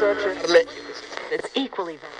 Search It's equally valid.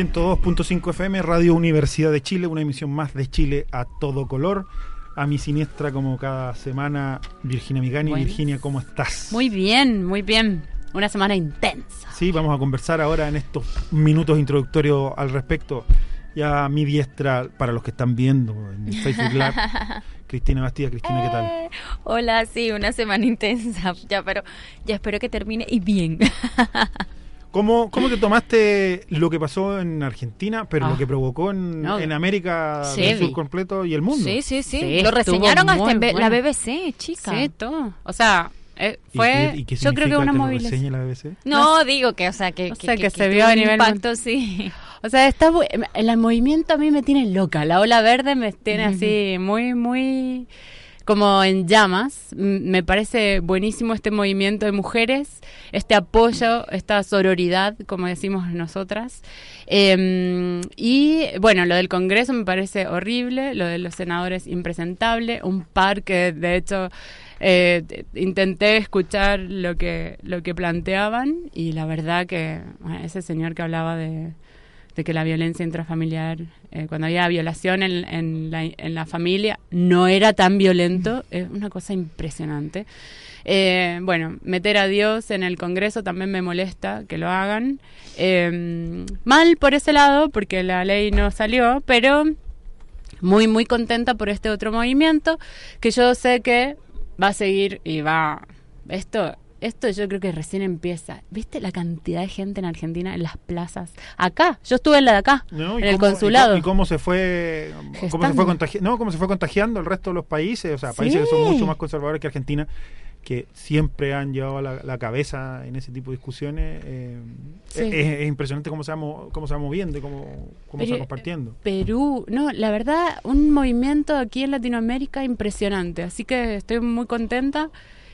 102.5 FM, Radio Universidad de Chile, una emisión más de Chile a todo color. A mi siniestra, como cada semana, Virginia Migani. Buenas. Virginia, ¿cómo estás? Muy bien, muy bien. Una semana intensa. Sí, vamos a conversar ahora en estos minutos introductorios al respecto. Y a mi diestra, para los que están viendo en Facebook Live, Cristina Bastida. Cristina, ¿qué tal? Eh, Hola, sí, una semana intensa. Ya, pero ya espero que termine y bien. ¿Cómo, ¿Cómo te tomaste lo que pasó en Argentina, pero Ah. lo que provocó en, No. en América Sí. del Sur completo y el mundo? Sí, sí, sí. Sí, Lo reseñaron hasta muy en la. BBC, chica. Sí, todo. O sea, eh, ¿Y fue, qué- y qué yo creo que una movilización. la BBC? No, digo que, o sea, que, O sea, que se vio a nivel impacto, sí. O sea, está bu- el movimiento a mí me tiene loca. La ola verde me tiene así muy, muy como en llamas. Me parece buenísimo este movimiento de mujeres, este apoyo, esta sororidad, como decimos nosotras. Eh, y bueno, lo del Congreso me parece horrible, lo de los senadores impresentable, un par que de hecho eh, intenté escuchar lo que, lo que planteaban y la verdad que ese señor que hablaba de, de que la violencia intrafamiliar, eh, cuando había violación en, en la, en la familia, no era tan violento, es una cosa impresionante. Eh, bueno, meter a Dios en el Congreso también me molesta que lo hagan. Eh, mal por ese lado, porque la ley no salió, pero muy, muy contenta por este otro movimiento, que yo sé que va a seguir y va... Esto, esto yo creo que recién empieza. ¿Viste la cantidad de gente en Argentina en las plazas? Acá, yo estuve en la de acá, ¿No? ¿Y en el cómo- consulado. ¿Y cómo se fue cómo se fue contagi- no, cómo se fue contagiando el resto de los países? O sea, países que son mucho más conservadores que Argentina, que siempre han llevado la, la cabeza en ese tipo de discusiones. eh, Sí. es, es impresionante cómo se va, mo- cómo se va moviendo y cómo, cómo se va compartiendo. Perú, no, la verdad, un movimiento aquí en Latinoamérica impresionante. Así que estoy muy contenta.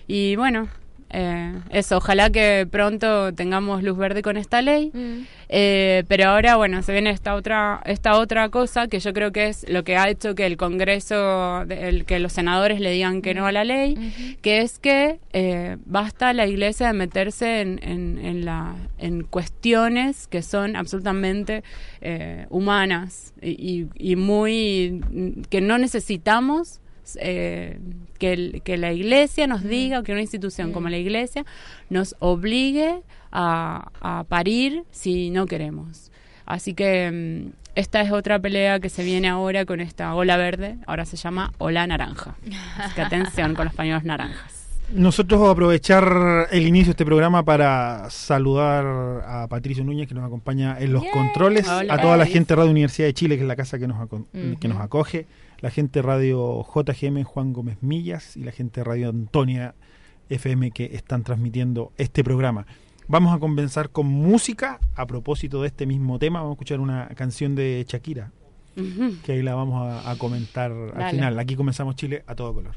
Y bueno, eh, eso, ojalá que pronto tengamos luz verde con esta ley. Eh, pero ahora, bueno, se viene esta otra, esta otra cosa que yo creo que es lo que ha hecho que el Congreso, el, que los senadores le digan que no a la ley, que es que eh, basta la Iglesia de meterse en, en, en la, en cuestiones que son absolutamente eh, humanas y, y- y muy mm, que no necesitamos eh, que, el- que la iglesia nos diga, o que una institución como la iglesia nos obligue a, a parir si no queremos. Así que mm, esta es otra pelea que se viene ahora con esta ola verde, ahora se llama ola naranja. Así que atención con los pañuelos naranjas. Nosotros vamos a aprovechar el inicio de este programa para saludar a Patricio Núñez que nos acompaña en los controles, Hola, a toda la gente de Radio Universidad de Chile, que es la casa que nos, aco- que nos acoge, la gente de Radio JGM Juan Gómez Millas y la gente de Radio Antonia FM que están transmitiendo este programa. Vamos a conversar con música a propósito de este mismo tema. Vamos a escuchar una canción de Shakira, que ahí la vamos a, a comentar al final. Aquí comenzamos Chile a todo color.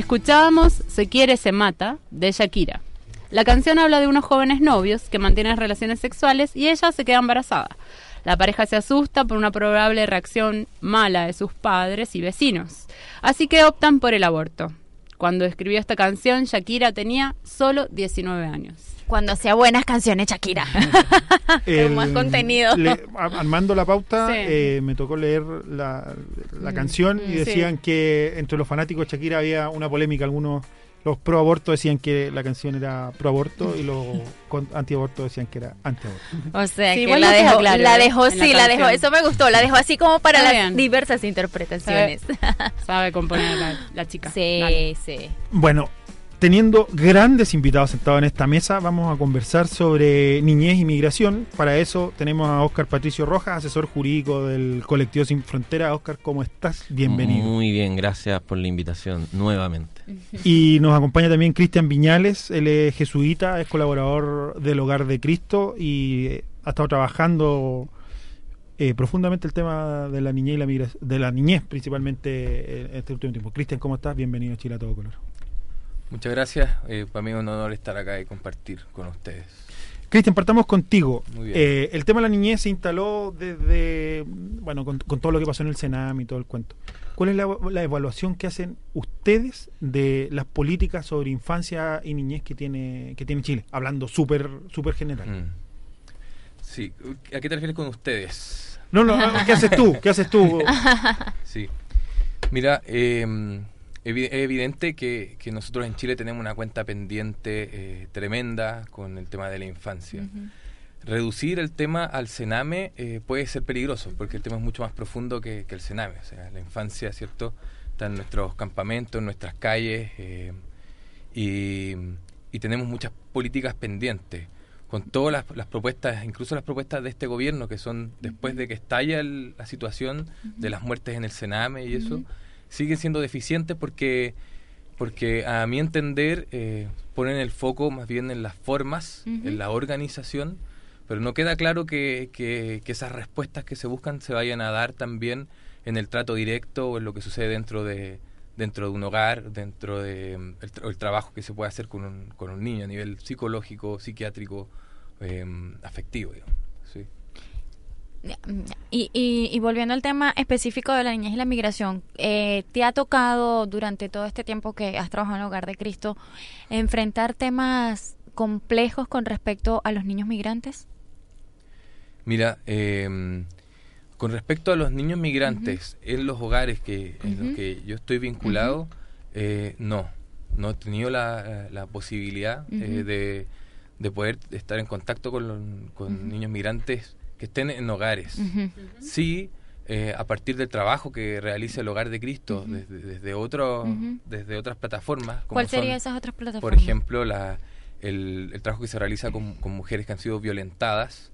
Escuchábamos Se quiere, se mata de Shakira. La canción habla de unos jóvenes novios que mantienen relaciones sexuales y ella se queda embarazada. La pareja se asusta por una probable reacción mala de sus padres y vecinos, así que optan por el aborto. Cuando escribió esta canción, Shakira tenía solo 19 años. Cuando hacía buenas canciones, Shakira. Con más contenido. le- armando la pauta, Sí. eh, me tocó leer la, la canción y Mm, decían que entre los fanáticos de Shakira había una polémica. Algunos, los pro aborto decían que la canción era pro aborto y los con- anti-aborto decían que era anti-aborto. O sea, Sí, que la dejó, claro, la dejó, la sí, la dejó, eso me gustó, la dejó así como para Está las bien. diversas interpretaciones. Sabe componer la, la chica. Sí, Dale. sí. Bueno, teniendo grandes invitados sentados en esta mesa, vamos a conversar sobre niñez y migración. Para eso tenemos a Óscar Patricio Rojas, asesor jurídico del colectivo Sin Frontera. Óscar, ¿cómo estás? Bienvenido. Muy bien, gracias por la invitación nuevamente. Y nos acompaña también Cristian Viñales, él es jesuita, es colaborador del Hogar de Cristo y eh, ha estado trabajando eh, profundamente el tema de la niñez y la migración, de la niñez principalmente eh, en este último tiempo. Cristian, ¿cómo estás? Bienvenido a Chile a todo color. Muchas gracias. eh, para mí es un honor estar acá y compartir con ustedes. Cristian, partamos contigo. Muy bien. Eh, el tema de la niñez se instaló desde, bueno, con, con todo lo que pasó en el Senam y todo el cuento. ¿Cuál es la, la evaluación que hacen ustedes de las políticas sobre infancia y niñez que tiene que tiene Chile? Hablando súper súper general. Mm. Sí, ¿a qué te refieres con ustedes? No, no, ¿qué haces tú? ¿Qué haces tú? Sí. Mira, eh, es evidente que, que nosotros en Chile tenemos una cuenta pendiente eh, tremenda con el tema de la infancia. Reducir el tema al cename eh, puede ser peligroso porque el tema es mucho más profundo que, que el cename. O sea, la infancia, ¿cierto? Está en nuestros campamentos, en nuestras calles eh, y, y tenemos muchas políticas pendientes con todas las, las propuestas, incluso las propuestas de este gobierno, que son después de que estalla el- la situación de las muertes en el Sename y eso, siguen siendo deficientes porque, porque a mi entender eh, ponen el foco más bien en las formas, en la organización, pero no queda claro que, que- que esas respuestas que se buscan se vayan a dar también en el trato directo o en lo que sucede dentro de dentro de un hogar, dentro de mm, el, el trabajo que se puede hacer con un, con un niño a nivel psicológico, psiquiátrico, em, afectivo. digamos. Y, y, y volviendo al tema específico de la niñez y la migración, eh, ¿te ha tocado durante todo este tiempo que has trabajado en el Hogar de Cristo enfrentar temas complejos con respecto a los niños migrantes? Mira, em, con respecto a los niños migrantes en los hogares que, en los que yo estoy vinculado, eh, no, no he tenido la, la posibilidad eh, de, de poder estar en contacto con, los- con niños migrantes que estén en hogares. Sí, eh, a partir del trabajo que realiza el Hogar de Cristo desde, desde, otro, desde otras plataformas. como ¿Cuál sería son, esas otras plataformas? Por ejemplo, la, el, el trabajo que se realiza con, con mujeres que han sido violentadas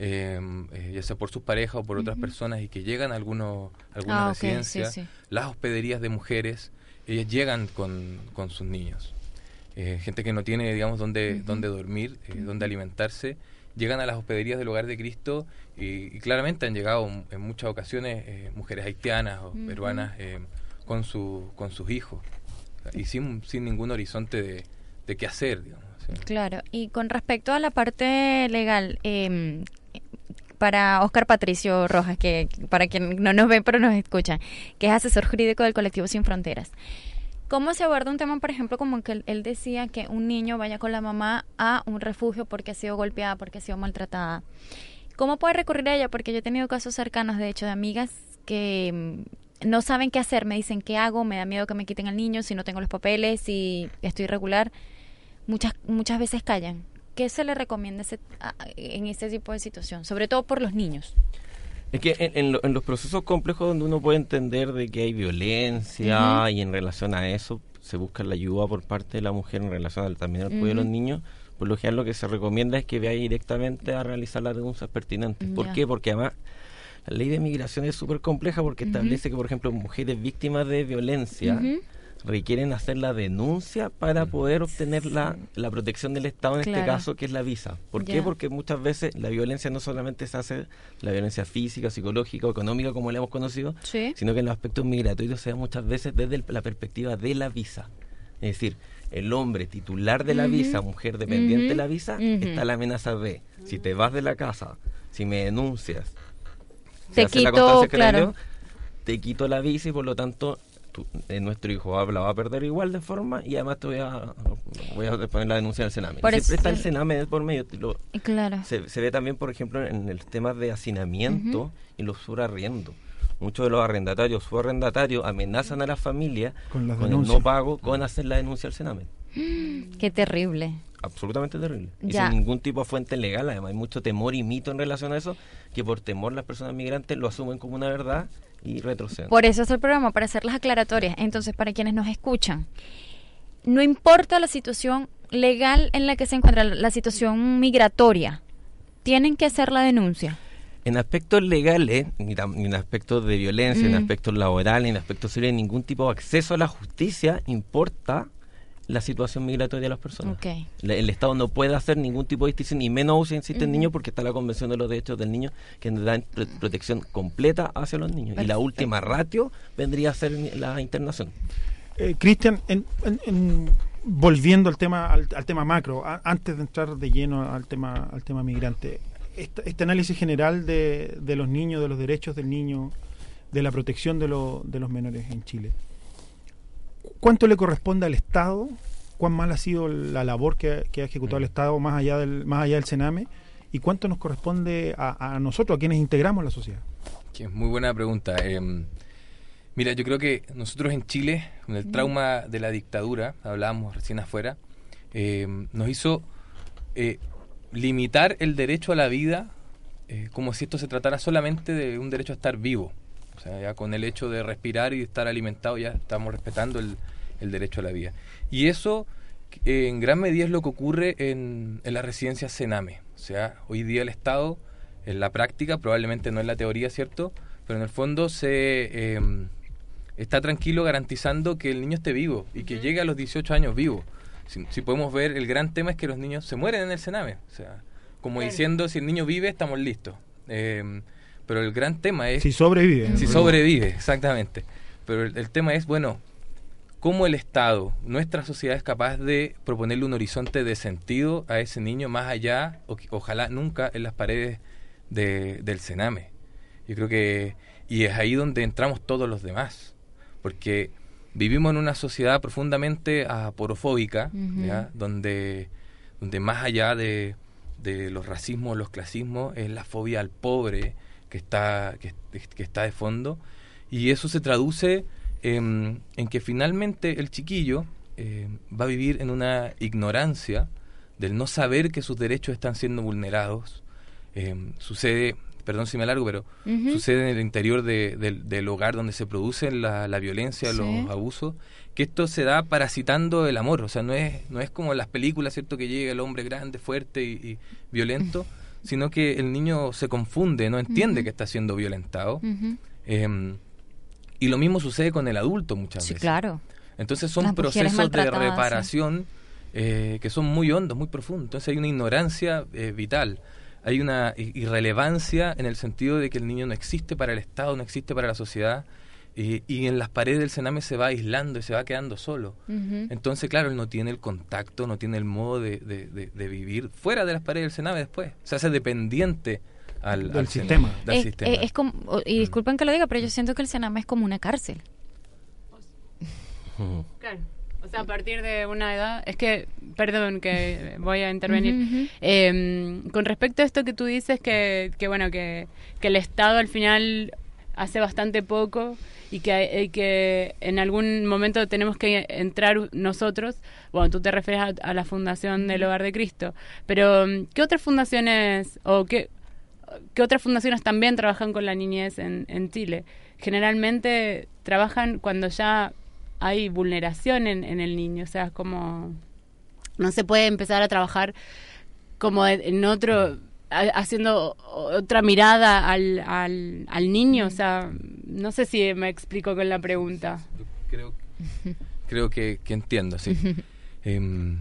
eh, eh, ya sea por sus parejas o por otras personas, y que llegan a algunos, algunas Ah, sí, sí. las hospederías de mujeres, ellas llegan con, con sus niños. Eh, gente que no tiene, digamos, dónde, dónde dormir, eh, dónde alimentarse, llegan a las hospederías del Hogar de Cristo y, y claramente han llegado en muchas ocasiones eh, mujeres haitianas o peruanas eh, con, su, con sus hijos y sin, sin ningún horizonte de, de qué hacer, digamos. ¿sí? Claro, y con respecto a la parte legal, eh, para Oscar Patricio Rojas, que para quien no nos ve pero nos escucha, que es asesor jurídico del colectivo Sin Fronteras. ¿Cómo se aborda un tema, por ejemplo, como que él, decía que un niño vaya con la mamá a un refugio porque ha sido golpeada, porque ha sido maltratada? ¿Cómo puede recurrir a ella? Porque yo he tenido casos cercanos, de hecho, de amigas que mm, no saben qué hacer, me dicen qué hago, me da miedo que me quiten al niño, si no tengo los papeles, si estoy irregular. Muchas, muchas veces callan. ¿Qué se le recomienda ese- en este tipo de situación? Sobre todo por los niños. Es que en, en lo- en los procesos complejos donde uno puede entender de que hay violencia y en relación a eso se busca la ayuda por parte de la mujer en relación al, también al cuidado de los niños, por lo general lo que se recomienda es que vaya directamente a realizar las denuncias pertinentes. ¿Por qué? Porque además la ley de migración es súper compleja porque establece que, por ejemplo, mujeres víctimas de violencia. Requieren hacer la denuncia para poder obtener la, la protección del Estado, en este caso, que es la visa. ¿Por qué? Porque muchas veces la violencia no solamente se hace la violencia física, psicológica o económica, como la hemos conocido, Sí. sino que en los aspectos migratorios se da muchas veces desde el- la perspectiva de la visa. Es decir, el hombre titular de la visa, mujer dependiente de la visa, está la amenaza de, si te vas de la casa, si me denuncias, si Te haces la quito, constancia que te claro. te quito la visa y por lo tanto tu- eh, nuestro hijo va- la va a perder igual de forma y además te voy a, voy a poner la denuncia en el Sename. Por Siempre eso- está el Sename por medio. lo- Claro. se, se ve también, por ejemplo, en el tema de hacinamiento y los surarriendos. Muchos de los arrendatarios, subarrendatarios amenazan a la familia Con las con el no pago, con hacer la denuncia al Sename. Qué terrible. Absolutamente terrible. Y sin ningún tipo de fuente legal. Además, hay mucho temor y mito en relación a eso, que por temor las personas migrantes lo asumen como una verdad y retroceden. Por eso es el programa, para hacer las aclaratorias. Entonces, para quienes nos escuchan, no importa la situación legal en la que se encuentra, la situación migratoria, tienen que hacer la denuncia. En aspectos legales, ni, en aspectos de violencia, en Mm. aspectos laborales, en aspectos civiles, ningún tipo de acceso a la justicia importa la situación migratoria de las personas. El Estado no puede hacer ningún tipo de distinción, y menos si existen Ujú. niños, porque está la Convención de los Derechos del Niño, que nos da pro- protección completa hacia los niños. Y la última ratio vendría a ser la internación. Eh, Cristian, en- en- en- volviendo al tema al, al tema macro, a- antes de entrar de lleno al tema al tema migrante, este, este análisis general de, de los niños, de los derechos del niño, de la protección de, lo- de los menores en Chile, ¿cuánto le corresponde al Estado? ¿Cuán mal ha sido la labor que, que ha ejecutado el Estado más allá del más allá del Sename? ¿Y cuánto nos corresponde a, a nosotros, a quienes integramos la sociedad? Que es muy buena pregunta. Em, mira, yo creo que nosotros en Chile, con el trauma de la dictadura, hablábamos recién afuera, em, nos hizo eh, limitar el derecho a la vida eh, como si esto se tratara solamente de un derecho a estar vivo. O sea, ya con el hecho de respirar y estar alimentado ya estamos respetando el, el derecho a la vida. Y eso eh, en gran medida es lo que ocurre en, en las residencias Sename. O sea, hoy día el Estado, en la práctica, probablemente no en la teoría, ¿cierto? Pero en el fondo se eh, está tranquilo garantizando que el niño esté vivo y que llegue a los 18 años vivo. Si, si podemos ver, el gran tema es que los niños se mueren en el Sename. O sea, como diciendo, si el niño vive, estamos listos. Eh, pero el gran tema es... Si sobrevive. Si sobrevive, exactamente. Pero el, el tema es, bueno, cómo el Estado, nuestra sociedad es capaz de proponerle un horizonte de sentido a ese niño más allá, o, ojalá nunca en las paredes de- del Sename. Yo creo que, y es ahí donde entramos todos los demás, porque vivimos en una sociedad profundamente aporofóbica. Donde, donde más allá de, de los racismos, los clasismos, es la fobia al pobre que está, que, que está de fondo, y eso se traduce en, en que finalmente el chiquillo eh, va a vivir en una ignorancia del no saber que sus derechos están siendo vulnerados. Eh, sucede, perdón si me alargo, pero sucede en el interior de- del- del hogar donde se produce la, la violencia, Sí. los abusos, que esto se da parasitando el amor. O sea, no es, no es como en las películas, ¿cierto? Que llega el hombre grande, fuerte y, y violento, sino que el niño se confunde, no entiende que está siendo violentado. Em, y lo mismo sucede con el adulto muchas Sí, veces. claro. Entonces son Las procesos de sí. reparación eh, que son muy hondos, muy profundos. Entonces hay una ignorancia eh, vital, hay una irrelevancia en el sentido de que el niño no existe para el Estado, no existe para la sociedad. Y, y en las paredes del Sename se va aislando y se va quedando solo. Ujú. Entonces, claro, él no tiene el contacto, no tiene el modo de, de- de- de vivir fuera de las paredes del Sename después. Se hace dependiente al, Del al sistema. Sename, del es, sistema. es- es como, y disculpen que lo diga, pero yo siento que el Sename es como una cárcel. Ujú. Claro. O sea, a partir de una edad, es que, perdón que voy a intervenir. Ujú, ujú. Eh, con respecto a esto que tú dices, que, que bueno, que, que el Estado al final hace bastante poco y que, hay- que en algún momento tenemos que entrar nosotros, bueno, tú te refieres a, la Fundación del Hogar de Cristo, pero mm, ¿qué otras fundaciones o qué, qué otras fundaciones también trabajan con la niñez en, en Chile? Generalmente trabajan cuando ya hay vulneración en, en el niño, o sea, como no se puede empezar a trabajar como en otro haciendo otra mirada al, al, al niño, o sea, no sé si me explico con la pregunta. creo, creo que, que entiendo, sí. Em,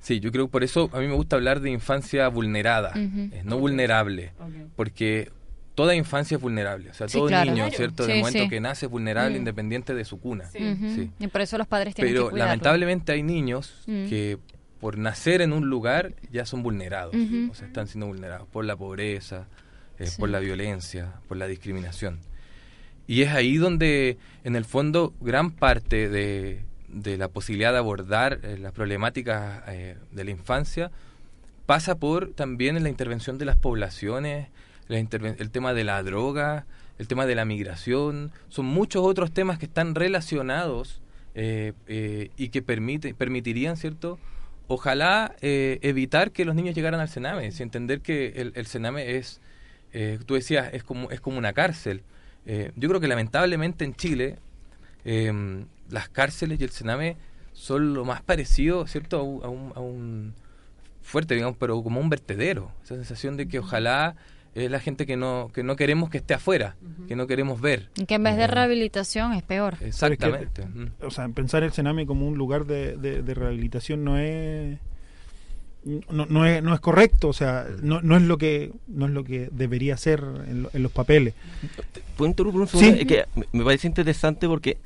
sí, yo creo que por eso a mí me gusta hablar de infancia vulnerada, eh, no vulnerable, porque toda infancia es vulnerable, o sea, Sí, todo claro. niño. ¿cierto? Sí, Del momento sí. que nace es vulnerable Mm. independiente de su cuna. Sí. Ujú. Sí. Y por eso los padres tienen Pero que cuidarlo. lamentablemente hay niños Mm. que por nacer en un lugar ya son vulnerados, o sea, están siendo vulnerados por la pobreza, eh, Sí. por la violencia, por la discriminación. Y es ahí donde, en el fondo, gran parte de, de la posibilidad de abordar eh, las problemáticas eh, de la infancia pasa por también en la intervención de las poblaciones, la el tema de la droga, el tema de la migración, son muchos otros temas que están relacionados eh, y que permite, permitirían, ¿cierto? Ojalá eh, evitar que los niños llegaran al Sename, y entender que el, el es, eh, tú decías, es como, es como una cárcel. Eh, yo creo que lamentablemente en Chile eh, las cárceles y el Sename son lo más parecido, ¿cierto? A un, a un- a un fuerte, digamos, pero como un vertedero. Esa sensación de que ojalá es la gente que no, que no queremos que esté afuera, que no queremos ver. Y que en vez de Eh, rehabilitación es peor. Exactamente. O sea, pensar el Sename como un lugar de, de- de rehabilitación no es no, no es no es correcto, o sea, no, no es lo que no es lo que debería ser en, lo- en los papeles. ¿Puedo interrumpir un segundo? Sí. Es que me parece interesante porque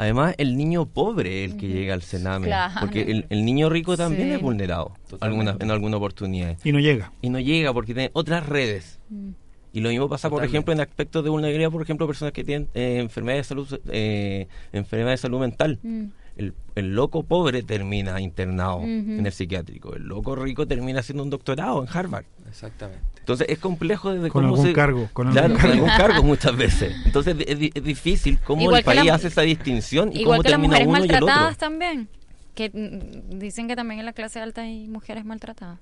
además el niño pobre es el que llega al Sename. Claro. Porque el, el niño rico también Sí. es vulnerado alguna, en alguna oportunidad. Y no llega. Y no llega porque tiene otras redes. Mm. Y lo mismo pasa, por ejemplo, en aspectos de vulnerabilidad, por ejemplo, personas que tienen eh, enfermedades de salud eh, enfermedades de salud mental. Mm. El, el loco pobre termina internado en el psiquiátrico. El loco rico termina haciendo un doctorado en Harvard. Exactamente. Entonces es complejo desde Con cómo algún se... cargo, con Claro, algún con cargo. algún cargo muchas veces. Entonces es, es difícil cómo Igual el la país hace esa distinción y Igual cómo que las termina mujeres uno y el otro. maltratadas también. Que mm, dicen que también en la clase alta hay mujeres maltratadas.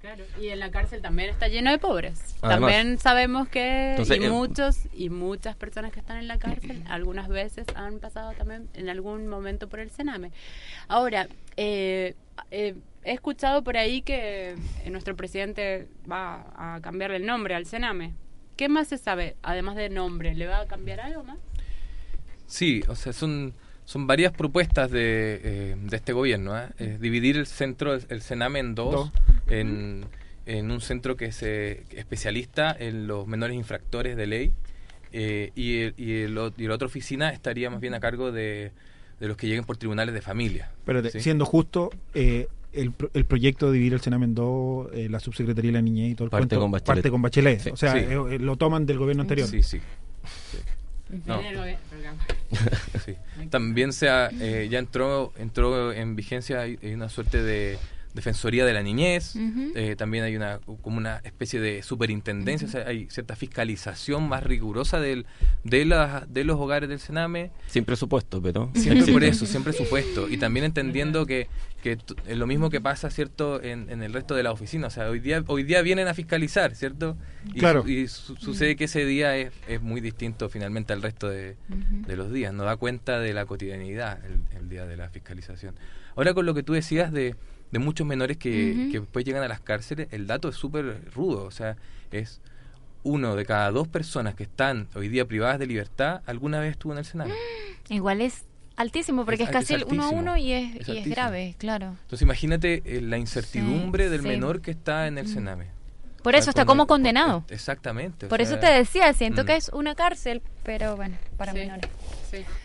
Claro. Y en la cárcel también está lleno de pobres. Además. también sabemos que Entonces, y eh, muchos y muchas personas que están en la cárcel algunas veces han pasado también en algún momento por el Sename. Ahora, eh, eh, he escuchado por ahí que eh, nuestro presidente va a cambiarle el nombre al Sename. ¿Qué más se sabe, además de nombre? ¿Le va a cambiar algo más? Sí, o sea, son, son varias propuestas de, eh, de este gobierno. dividir el centro, el Sename en dos, Dos. En, en un centro que se especialista en los menores infractores de ley eh, y, el, y, el o- y la otra oficina estaría más bien a cargo de, de los que lleguen por tribunales de familia. Pero ¿sí? siendo justo, eh, el, pro- el proyecto de dividir el Sename en dos, eh, la subsecretaría de la niñez y todo el Parte cuento, con Bachelet. parte con Bachelet. Sí. O sea, Sí. eh, lo toman del gobierno anterior. Sí, sí. No. También se ha, eh, ya entró entró en vigencia hay una suerte de defensoría de la niñez. Eh, también hay una como una especie de superintendencia, o sea, hay cierta fiscalización más rigurosa del, de las de los hogares del Sename. Sin presupuesto, pero... Siempre por eso, siempre supuesto. Y también entendiendo que, que lo mismo que pasa, ¿cierto?, en, en el resto de la oficina. O sea, hoy día, hoy día vienen a fiscalizar, ¿cierto? Y, Claro. y su- sucede que ese día es, es muy distinto finalmente al resto de, los días. No da cuenta de la cotidianidad el, el día de la fiscalización. Ahora con lo que tú decías de, de muchos menores que, que después llegan a las cárceles, el dato es súper rudo. O sea, es uno de cada dos personas que están hoy día privadas de libertad alguna vez estuvo en el Senado. Igual es altísimo, porque es, Es- casi es el uno a uno y es, Es y es altísimo. grave, claro. Entonces imagínate eh, la incertidumbre Sí, del sí. menor que está en el Mm. Sename. Por eso está como condenado. Exactamente. Por eso te decía, siento mm. que es una cárcel, pero bueno, para Sí. menores.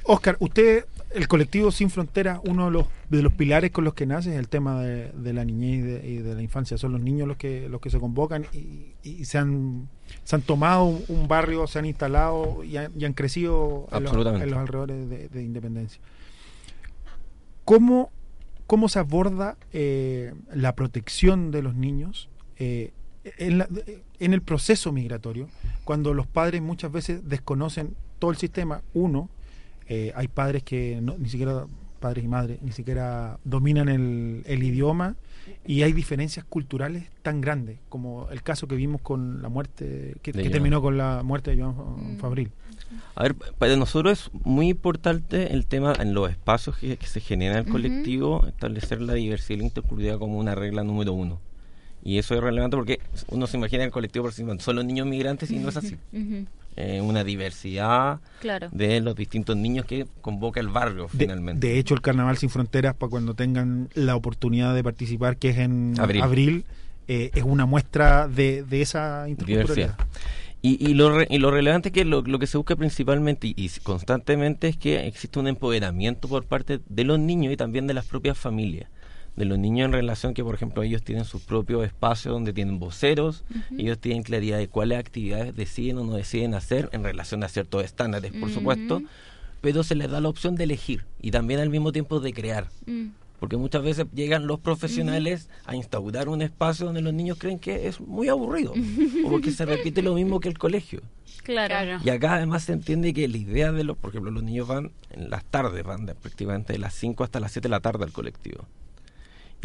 Oscar, usted, el colectivo Sin Fronteras, uno de los, de los pilares con los que nace es el tema de, de la niñez y de, y de la infancia. Son los niños los que los que se convocan y, y se, han, se han tomado un, barrio, se han instalado y han, y han crecido en los, Absolutamente. en los alrededores de, de Independencia. ¿Cómo, cómo se aborda eh, la protección de los niños eh, en, la- en el proceso migratorio, cuando los padres muchas veces desconocen todo el sistema? Uno, eh, hay padres que no- ni siquiera padres y madres ni siquiera dominan el, el idioma y hay diferencias culturales tan grandes como el caso que vimos con la muerte que, terminó con la muerte de Joan Mm. Fabril. A ver, para nosotros es muy importante el tema en los espacios que, que se generan en el colectivo, establecer la diversidad y la interculturalidad como una regla número uno. Y eso es relevante porque uno se imagina el colectivo por encima, solo niños migrantes y no es así. Ujú, Eh, una diversidad Claro. de los distintos niños que convoca el barrio finalmente. de hecho, el Carnaval Sin Fronteras, para cuando tengan la oportunidad de participar, que es en Abril. abril, eh, es una muestra de, de esa interculturalidad. Diversidad. Y, y, lo re- y lo relevante que lo, lo que se busca principalmente y, y constantemente es que existe un empoderamiento por parte de los niños y también de las propias familias. De los niños en relación que, por ejemplo, ellos tienen sus propios espacios donde tienen voceros, ellos tienen claridad de cuáles actividades deciden o no deciden hacer en relación a ciertos estándares, por supuesto, pero se les da la opción de elegir y también al mismo tiempo de crear. Mm, Porque muchas veces llegan los profesionales a instaurar un espacio donde los niños creen que es muy aburrido, o porque se repite lo mismo que el colegio. Claro. Y acá además se entiende que la idea de los, por ejemplo, los niños van en las tardes, van de, prácticamente de las 5 hasta las 7 de la tarde al colectivo.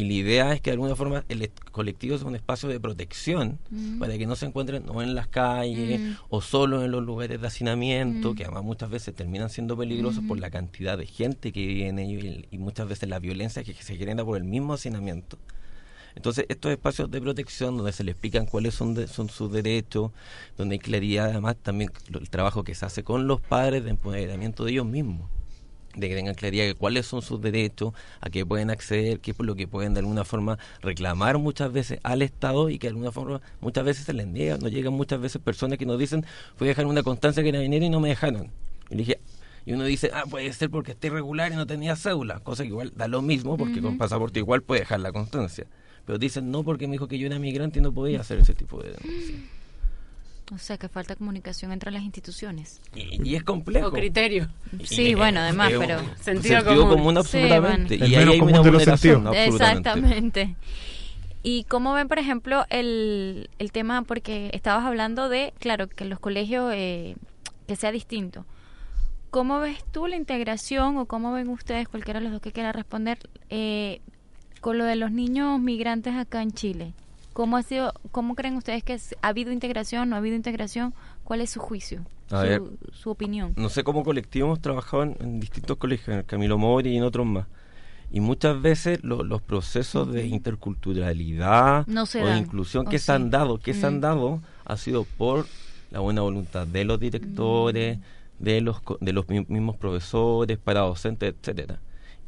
Y la idea es que de alguna forma el colectivo es un espacio de protección Mm. para que no se encuentren o en las calles Mm. o solo en los lugares de hacinamiento, Mm. que además muchas veces terminan siendo peligrosos por la cantidad de gente que vive en ellos y, y muchas veces la violencia que se genera por el mismo hacinamiento. Entonces, estos espacios de protección donde se le explican cuáles son, de- son sus derechos, donde hay claridad, además también el trabajo que se hace con los padres de empoderamiento de ellos mismos, de que tengan claridad de cuáles son sus derechos, a qué pueden acceder, qué es lo que pueden de alguna forma reclamar muchas veces al Estado y que de alguna forma muchas veces se les niega. Nos llegan muchas veces personas que nos dicen, fui a dejar una constancia que carabinero y no me dejaron. Y dije, y uno dice, ah, puede ser porque esté irregular y no tenía cédula, cosa que igual da lo mismo porque con pasaporte igual puede dejar la constancia. Pero dicen, no, porque me dijo que yo era migrante y no podía hacer ese tipo de denuncia. O sea, que falta comunicación entre las instituciones. Y, y es complejo. O criterio. Sí, y- bueno, además, pero- Sentido común. absolutamente. Sí, El y ahí hay común una de los vulneración, sentidos. absolutamente. Exactamente. ¿Y cómo ven, por ejemplo, el, el tema? Porque estabas hablando de, claro, que los colegios eh, que sea distinto. ¿Cómo ves tú la integración o cómo ven ustedes, cualquiera de los dos que quiera responder, eh, con lo de los niños migrantes acá en Chile? ¿Cómo ha sido, cómo creen ustedes que ha habido integración, no ha habido integración? ¿Cuál es su juicio, su, ver. su opinión? No sé cómo colectivo hemos trabajado en, en distintos colegios, en el Camilo Mori y en otros más. Y muchas veces lo- los procesos de interculturalidad No o de inclusión ¿o que se sí? han dado, que se han Mm. dado, ha sido por la buena voluntad de los directores, Mm. de los de los mi- mismos profesores, para docentes, etcétera.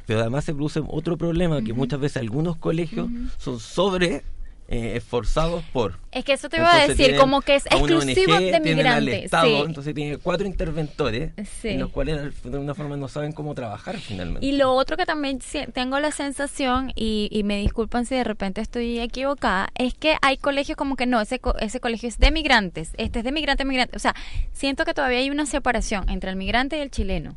Pero además se produce otro problema, que muchas veces algunos colegios son sobre eh, esforzados por Es que eso te iba a entonces decir, tienen como que es a exclusivo ONG, de migrantes. Estado, sí. entonces tiene cuatro interventores, Sí. en los cuales de una forma no saben cómo trabajar finalmente. Y lo otro que también tengo la sensación, y, y me disculpan si de repente estoy equivocada, es que hay colegios como que no, ese, co- ese colegio es de migrantes, este es de migrante, migrante. O sea, siento que todavía hay una separación entre el migrante y el chileno.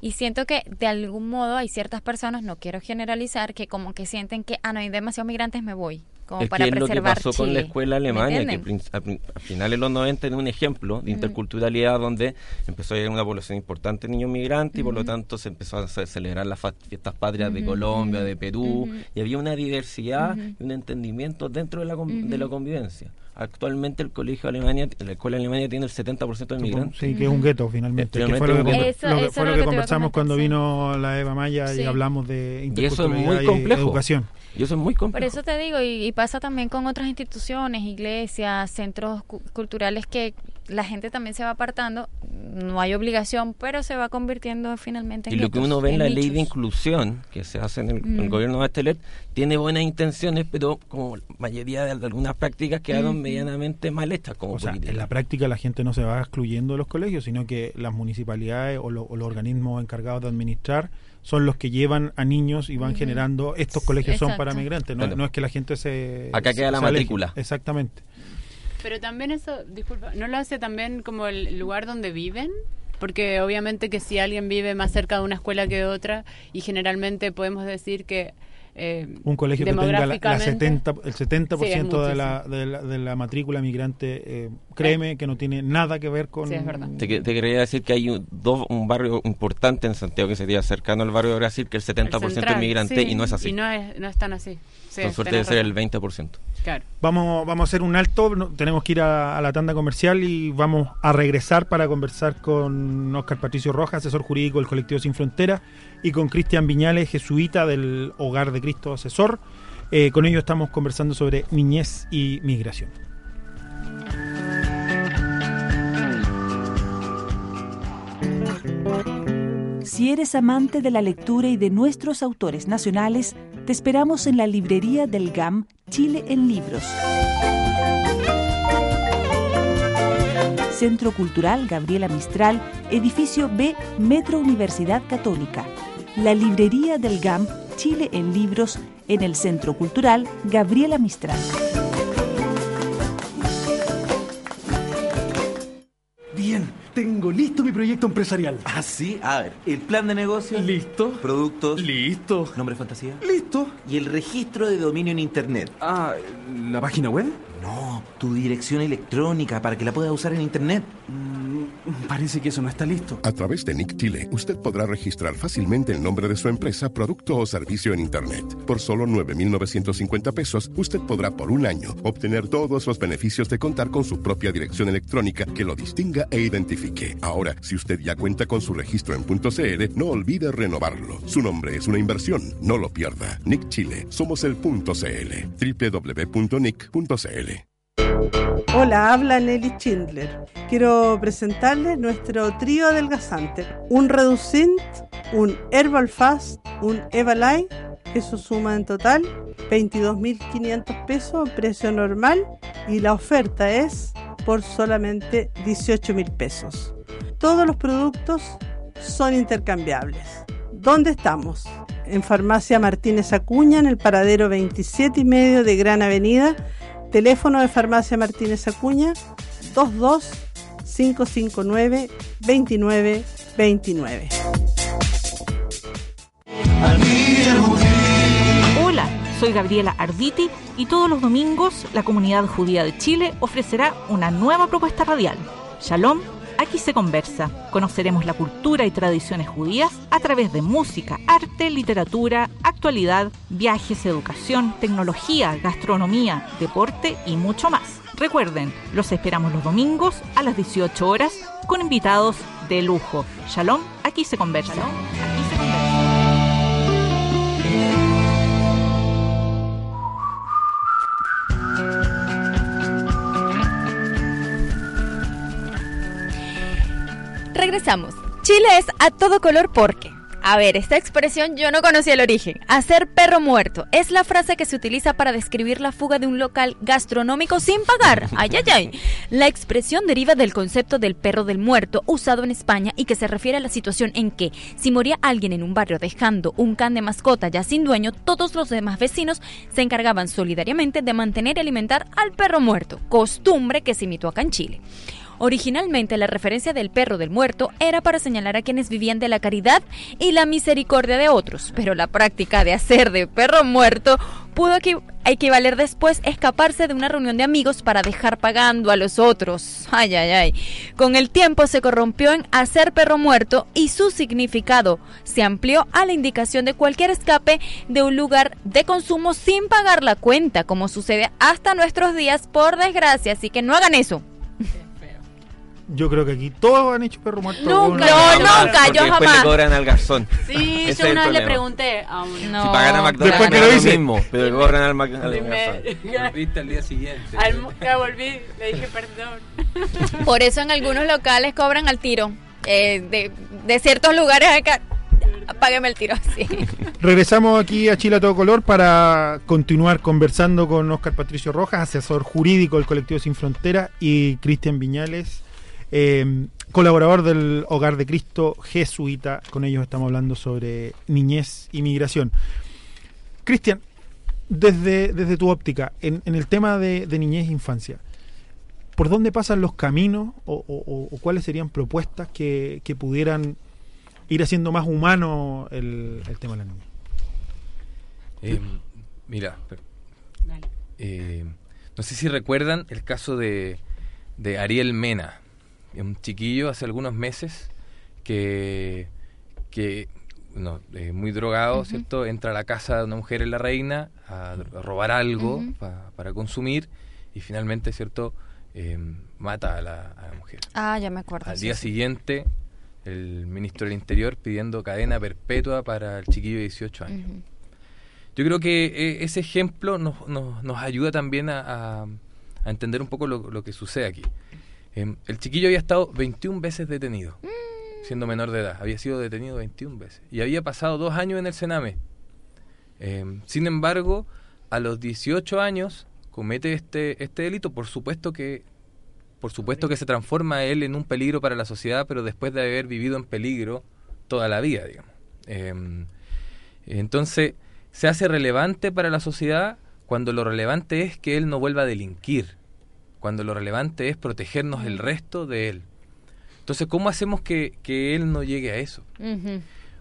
Y siento que de algún modo hay ciertas personas, no quiero generalizar, que como que sienten que, ah, no, hay demasiados migrantes, me voy. Como es para que es lo que pasó con la escuela ¿Me alemana, que a, finales de los 90 era un ejemplo de interculturalidad donde empezó a llegar una población importante de niños migrantes y por lo tanto se empezó a ce- celebrar las fiestas patrias de Colombia, de Perú, y había una diversidad y un entendimiento dentro de la, de la convivencia. Actualmente el colegio Alemania, la escuela Alemania tiene el 70% de migrantes. Sí, que es un gueto finalmente. Que fue lo que, Eso- lo eso fue lo lo que que conversamos cuando sí. vino la Eva Maya Sí. y hablamos de Y eso es muy interculturalidad y complejo. educación. Y eso es muy complejo. Por eso te digo, y, y pasa también con otras instituciones, iglesias, centros cu- culturales que la gente también se va apartando. No hay obligación, pero se va convirtiendo finalmente en Y lo que uno ve en la ley de inclusión que se hace en el, Mm. gobierno de Bachelet tiene buenas intenciones, pero como la mayoría de algunas prácticas quedaron medianamente mal hechas como O sea, políticas. en la práctica la gente no se va excluyendo de los colegios, sino que las municipalidades o, lo- o los organismos encargados de administrar son los que llevan a niños y van generando estos colegios son para migrantes, no, es que la gente se... Acá queda se- la se aleje. matrícula. Exactamente. Pero también eso, disculpa, ¿no lo hace también como el lugar donde viven? Porque obviamente que si alguien vive más cerca de una escuela que de otra, y generalmente podemos decir que... eh, Un colegio que tenga la, la demográficamente- 70, el 70% Sí, de, la, de, la, de la matrícula migrante, eh, créeme que no tiene nada que ver con... Sí, es verdad. Te, que- te quería decir que hay un, dos, un barrio importante en Santiago que sería cercano al barrio de Brasil, que el 70% el es migrante sí, y no es así. Y no es, no es tan así. Sí, Con suerte debe ser el razón. 20%. Vamos, vamos a hacer un alto, tenemos que ir a, la tanda comercial y vamos a regresar para conversar con Oscar Patricio Rojas, asesor jurídico del colectivo Sin Frontera, y con Cristian Viñales, jesuita del Hogar de Cristo, asesor. Eh, con ellos estamos conversando sobre niñez y migración. Si eres amante de la lectura y de nuestros autores nacionales, te esperamos en la librería del GAM Chile en Libros. Centro Cultural Gabriela Mistral, edificio B, Metro Universidad Católica. La librería del GAM Chile en Libros en el Centro Cultural Gabriela Mistral. Bien, tengo listo mi proyecto empresarial. Ah, sí. A ver, el plan de negocio. Listo. Productos. Listo. Nombre fantasía. Listo. Y el registro de dominio en internet. Ah, ¿la página web? No, tu dirección electrónica para que la puedas usar en internet. Mm, parece que eso no está listo. A través de Nick Chile, usted podrá registrar fácilmente el nombre de su empresa, producto o servicio en Internet. Por solo 9.950 pesos, usted podrá por un año obtener todos los beneficios de contar con su propia dirección electrónica que lo distinga e identifique. Ahora, si usted ya cuenta con su registro en .cl, no olvide renovarlo. Su nombre es una inversión, no lo pierda. Nick Chile, somos el .cl. www.nick.cl Hola, habla Nelly Schindler. Quiero presentarles nuestro trío adelgazante. Un Reducint, un Herbal Fast, un Evalite. Eso suma en total 22.500 pesos, precio normal. Y la oferta es por solamente 18.000 pesos. Todos los productos son intercambiables. ¿Dónde estamos? En Farmacia Martínez Acuña, en el paradero 27 y medio de Gran Avenida. Teléfono de Farmacia Martínez Acuña 22 559 29 29. Hola, soy Gabriela Arditi y todos los domingos la comunidad judía de Chile ofrecerá una nueva propuesta radial. Shalom, aquí se conversa. Conoceremos la cultura y tradiciones judías a través de música, arte, literatura, actualidad, viajes, educación, tecnología, gastronomía, deporte y mucho más. Recuerden, los esperamos los domingos a las 18 horas con invitados de lujo. Shalom, aquí se conversa. Aquí se conversa. Regresamos. Chile es a todo color porque. A ver, esta expresión yo no conocía el origen. Hacer perro muerto es la frase que se utiliza para describir la fuga de un local gastronómico sin pagar. Ay, ay, ay. La expresión deriva del concepto del perro del muerto usado en España y que se refiere a la situación en que si moría alguien en un barrio dejando un can de mascota ya sin dueño, todos los demás vecinos se encargaban solidariamente de mantener y alimentar al perro muerto, costumbre que se imitó acá en Chile. Originalmente la referencia del perro del muerto era para señalar a quienes vivían de la caridad y la misericordia de otros, pero la práctica de hacer de perro muerto pudo equi- equivaler después escaparse de una reunión de amigos para dejar pagando a los otros. Ay, ay, ay. Con el tiempo se corrompió en hacer perro muerto y su significado se amplió a la indicación de cualquier escape de un lugar de consumo sin pagar la cuenta, como sucede hasta nuestros días, por desgracia. Así que no hagan eso. Yo creo que aquí todos han hecho perro muerto. Nunca, no, nunca, yo después jamás. le cobran al garzón. Sí, Ese es yo el una vez le problema. pregunté a un... No. Si pagan a McDonald's, Después que lo hice. mismo, pero le cobran al, Mac- al garzón. me- Volviste al día siguiente. Al mo- que volví, le dije perdón. Por eso en algunos locales cobran al tiro. Eh, de, de ciertos lugares acá. Págueme el tiro. Regresamos aquí a Chile a todo color para continuar conversando con Oscar Patricio Rojas, asesor jurídico del colectivo Sin Frontera, y Cristian Viñales, eh, colaborador del Hogar de Cristo Jesuita. Con ellos estamos hablando sobre niñez y migración. Cristian, desde, desde tu óptica, en, en el tema de, de niñez e infancia, ¿por dónde pasan los caminos o, o- o- o cuáles serían propuestas que, que pudieran ir haciendo más humano el, el tema de la niñez? Eh, mira, eh, no sé si recuerdan el caso de, de Ariel Mena, un chiquillo hace algunos meses que, que no, eh, muy drogado, ¿cierto? Entra a la casa de una mujer en La Reina a, a robar algo pa- para consumir y finalmente, ¿cierto? Eh, mata a la, a la mujer. Ah, ya me acuerdo. Al sí, día sí. siguiente, el ministro del Interior pidiendo cadena perpetua para el chiquillo de 18 años. Yo creo que eh, ese ejemplo nos, nos, nos ayuda también a, a- a entender un poco lo, lo que sucede aquí. Em, el chiquillo había estado 21 veces detenido, siendo menor de edad. Había sido detenido 21 veces. Y había pasado dos años en el Sename. Em, sin embargo, a los 18 años comete este, este delito. Por supuesto que por supuesto que se transforma él en un peligro para la sociedad, pero después de haber vivido en peligro toda la vida, digamos. Em, entonces, se hace relevante para la sociedad cuando lo relevante es que él no vuelva a delinquir, cuando lo relevante es protegernos el resto de él. Entonces, ¿cómo hacemos que, que él no llegue a eso?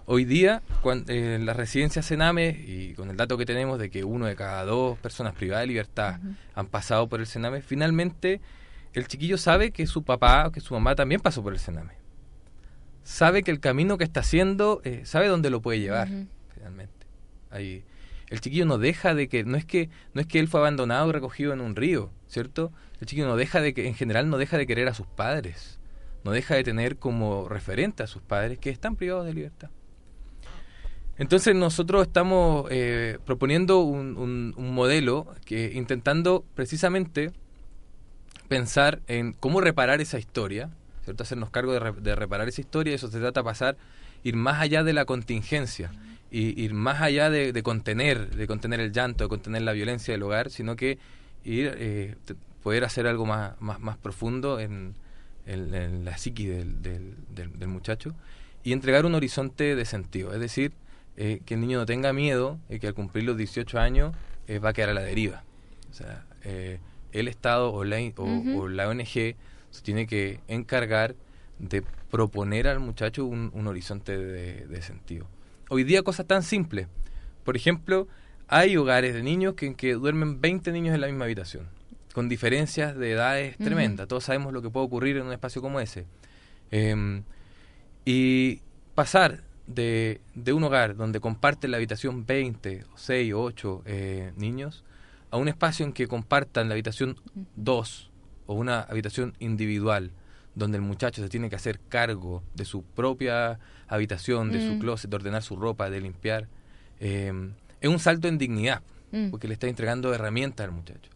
Hoy día, cuan- eh, en las residencias Sename, y con el dato que tenemos de que uno de cada dos personas privadas de libertad han pasado por el Sename, finalmente el chiquillo sabe que su papá o que su mamá también pasó por el Sename. Sabe que el camino que está haciendo, eh, sabe dónde lo puede llevar, finalmente. Ahí, el chiquillo no deja de que, no es que, no es que él fue abandonado y recogido en un río, ¿cierto? El chiquillo no deja de que, en general, no deja de querer a sus padres, no deja de tener como referente a sus padres que están privados de libertad. Entonces nosotros estamos eh, proponiendo un, modelo que intentando precisamente pensar en cómo reparar esa historia, ¿cierto? Hacernos cargo de, re- de reparar esa historia, eso se trata de pasar, ir más allá de la contingencia, y ir más allá de, contener, de contener el llanto, de contener la violencia del hogar, sino que ir, eh, poder hacer algo más, más, más profundo en, en- en la psiqui del, del- del- del muchacho y entregar un horizonte de sentido, es decir, eh, que el niño no tenga miedo y que al cumplir los 18 años eh, va a quedar a la deriva. O sea, eh, el Estado o la, o la ONG se tiene que encargar de proponer al muchacho un, un horizonte de, de sentido. Hoy día cosas tan simples. Por ejemplo, hay hogares de niños que, en que duermen 20 niños en la misma habitación, con diferencias de edades tremendas. Todos sabemos lo que puede ocurrir en un espacio como ese. Em, y pasar de, de un hogar donde comparten la habitación 20, o 6 o 8 eh, niños a un espacio en que compartan la habitación 2 o una habitación individual donde el muchacho se tiene que hacer cargo de su propia habitación, de su closet, de ordenar su ropa, de limpiar, eh, es un salto en dignidad, Mm. porque le está entregando herramientas al muchacho.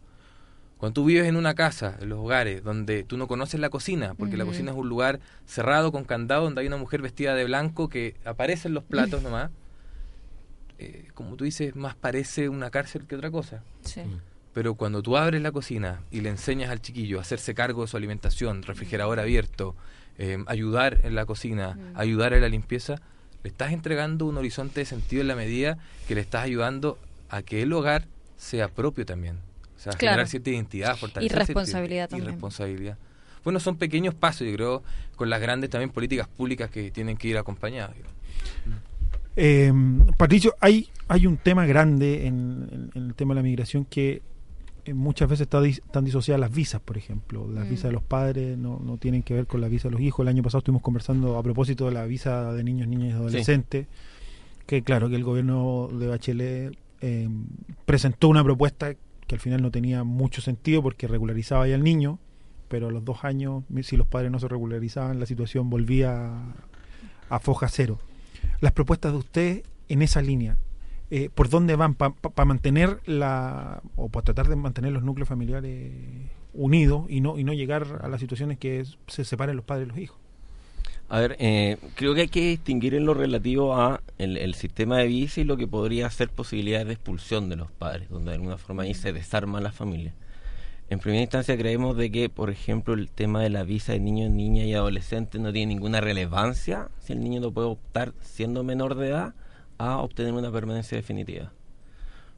Cuando tú vives en una casa, en los hogares, donde tú no conoces la cocina, porque la cocina es un lugar cerrado con candado, donde hay una mujer vestida de blanco que aparece en los platos nomás, eh, como tú dices, más parece una cárcel que otra cosa. Sí. Pero cuando tú abres la cocina y le enseñas al chiquillo a hacerse cargo de su alimentación, refrigerador abierto, eh, ayudar en la cocina, Mm. ayudar en la limpieza, le estás entregando un horizonte de sentido en la medida que le estás ayudando a que el hogar sea propio también. O sea, Claro. generar cierta identidad, fortalecer Y responsabilidad identidad y también. responsabilidad. Bueno, son pequeños pasos, yo creo, con las grandes también políticas públicas que tienen que ir acompañadas. Eh, Patricio, hay, hay un tema grande en, en- en el tema de la migración que eh, muchas veces está dis- están disociadas las visas, por ejemplo. Las Mm. visas de los padres no, no tienen que ver con la visa de los hijos. El año pasado estuvimos conversando a propósito de la visa de niños, niñas y adolescentes, que claro, que el gobierno de Bachelet eh, presentó una propuesta que al final no tenía mucho sentido porque regularizaba ya al niño, pero a los dos años, si los padres no se regularizaban, la situación volvía a foja cero. Las propuestas de usted en esa línea, eh, ¿por dónde van? ¿Para mantener la. o para tratar de mantener los núcleos familiares unidos y no, y no llegar a las situaciones que se separen los padres y los hijos? A ver, eh, creo que hay que distinguir en lo relativo a el, sistema de visa y lo que podría ser posibilidades de expulsión de los padres, donde de alguna forma ahí se desarma la familia. En primera instancia creemos de que, por ejemplo, el tema de la visa de niños, niñas y adolescentes no tiene ninguna relevancia si el niño no puede optar, siendo menor de edad, a obtener una permanencia definitiva.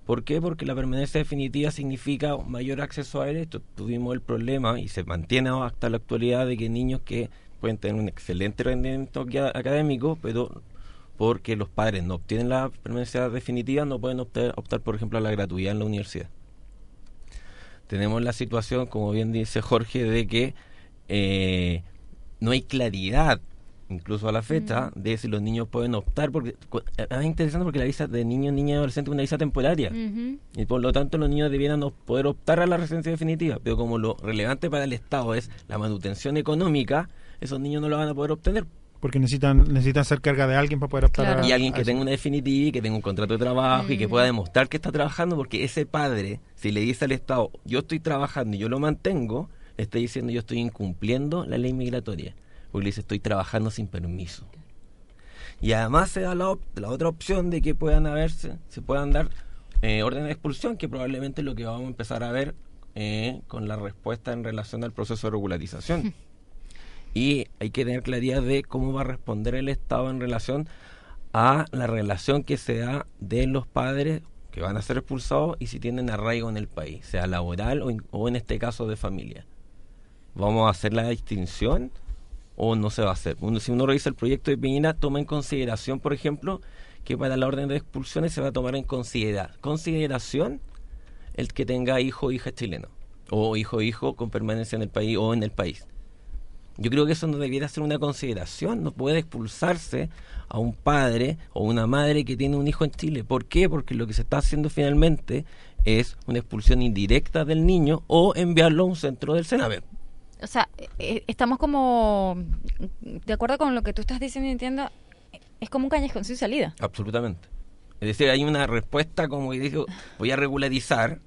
¿Por qué? Porque la permanencia definitiva significa mayor acceso a derechos. Tuvimos el problema y se mantiene hasta la actualidad de que niños que pueden tener un excelente rendimiento aca- académico, pero porque los padres no obtienen la permanencia definitiva, no pueden optar, optar, por ejemplo, a la gratuidad en la universidad. Tenemos la situación, como bien dice Jorge, de que eh, no hay claridad, incluso a la fecha, de si los niños pueden optar. porque Es interesante porque la visa de niño, niña y adolescente es una visa temporaria. Y por lo tanto los niños debieran op- poder optar a la residencia definitiva. Pero como lo relevante para el Estado es la manutención económica, esos niños no lo van a poder obtener. Porque necesitan necesitan ser carga de alguien para poder optar a- Y alguien que tenga una definitiva y que tenga un contrato de trabajo y que pueda demostrar que está trabajando, porque ese padre, si le dice al Estado, yo estoy trabajando y yo lo mantengo, le está diciendo yo estoy incumpliendo la ley migratoria. Porque le dice estoy trabajando sin permiso. Y además se da la, op- la otra opción de que puedan haberse, se puedan dar eh, órdenes de expulsión, que probablemente es lo que vamos a empezar a ver eh, con la respuesta en relación al proceso de regularización. y hay que tener claridad de cómo va a responder el Estado en relación a la relación que se da de los padres que van a ser expulsados y si tienen arraigo en el país, sea laboral o, o en este caso de familia. ¿Vamos a hacer la distinción o no se va a hacer? Uno, si uno revisa el proyecto de Piñera, toma en consideración, por ejemplo, que para la orden de expulsiones se va a tomar en considera- consideración el que tenga hijo o hija chileno, o hijo o hijo con permanencia en el país o en el país. Yo creo que eso no debiera ser una consideración. No puede expulsarse a un padre o una madre que tiene un hijo en Chile. ¿Por qué? Porque lo que se está haciendo finalmente es una expulsión indirecta del niño o enviarlo a un centro del Sename. O sea, eh, estamos como, de acuerdo con lo que tú estás diciendo y entiendo, es como un callejón sin salida. Absolutamente. Es decir, hay una respuesta como que digo, voy a regularizar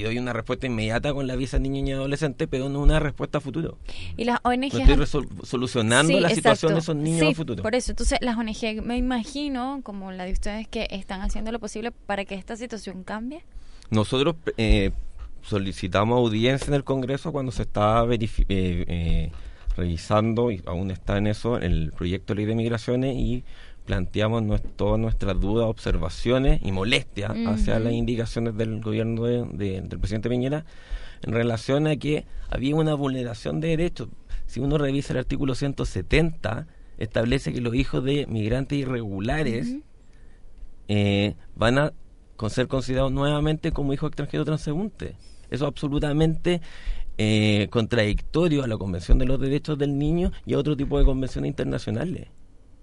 y doy una respuesta inmediata con la visa niño y adolescente, pero no una respuesta a futuro. Y las ONG... No estoy solucionando Sí, la situación de esos niños Sí, a futuro. Por eso, entonces las ONG, me imagino, como la de ustedes, que están haciendo lo posible para que esta situación cambie. Nosotros eh, solicitamos audiencia en el Congreso cuando se estaba verifi- eh, eh, revisando, y aún está en eso, el proyecto de ley de migraciones y planteamos nues- todas nuestras dudas, observaciones y molestias hacia las indicaciones del gobierno de- de- del presidente Piñera en relación a que había una vulneración de derechos. Si uno revisa el artículo 170, establece que los hijos de migrantes irregulares eh, van a con ser considerados nuevamente como hijos extranjeros transeúntes. Eso es absolutamente eh, contradictorio a la Convención de los Derechos del Niño y a otro tipo de convenciones internacionales.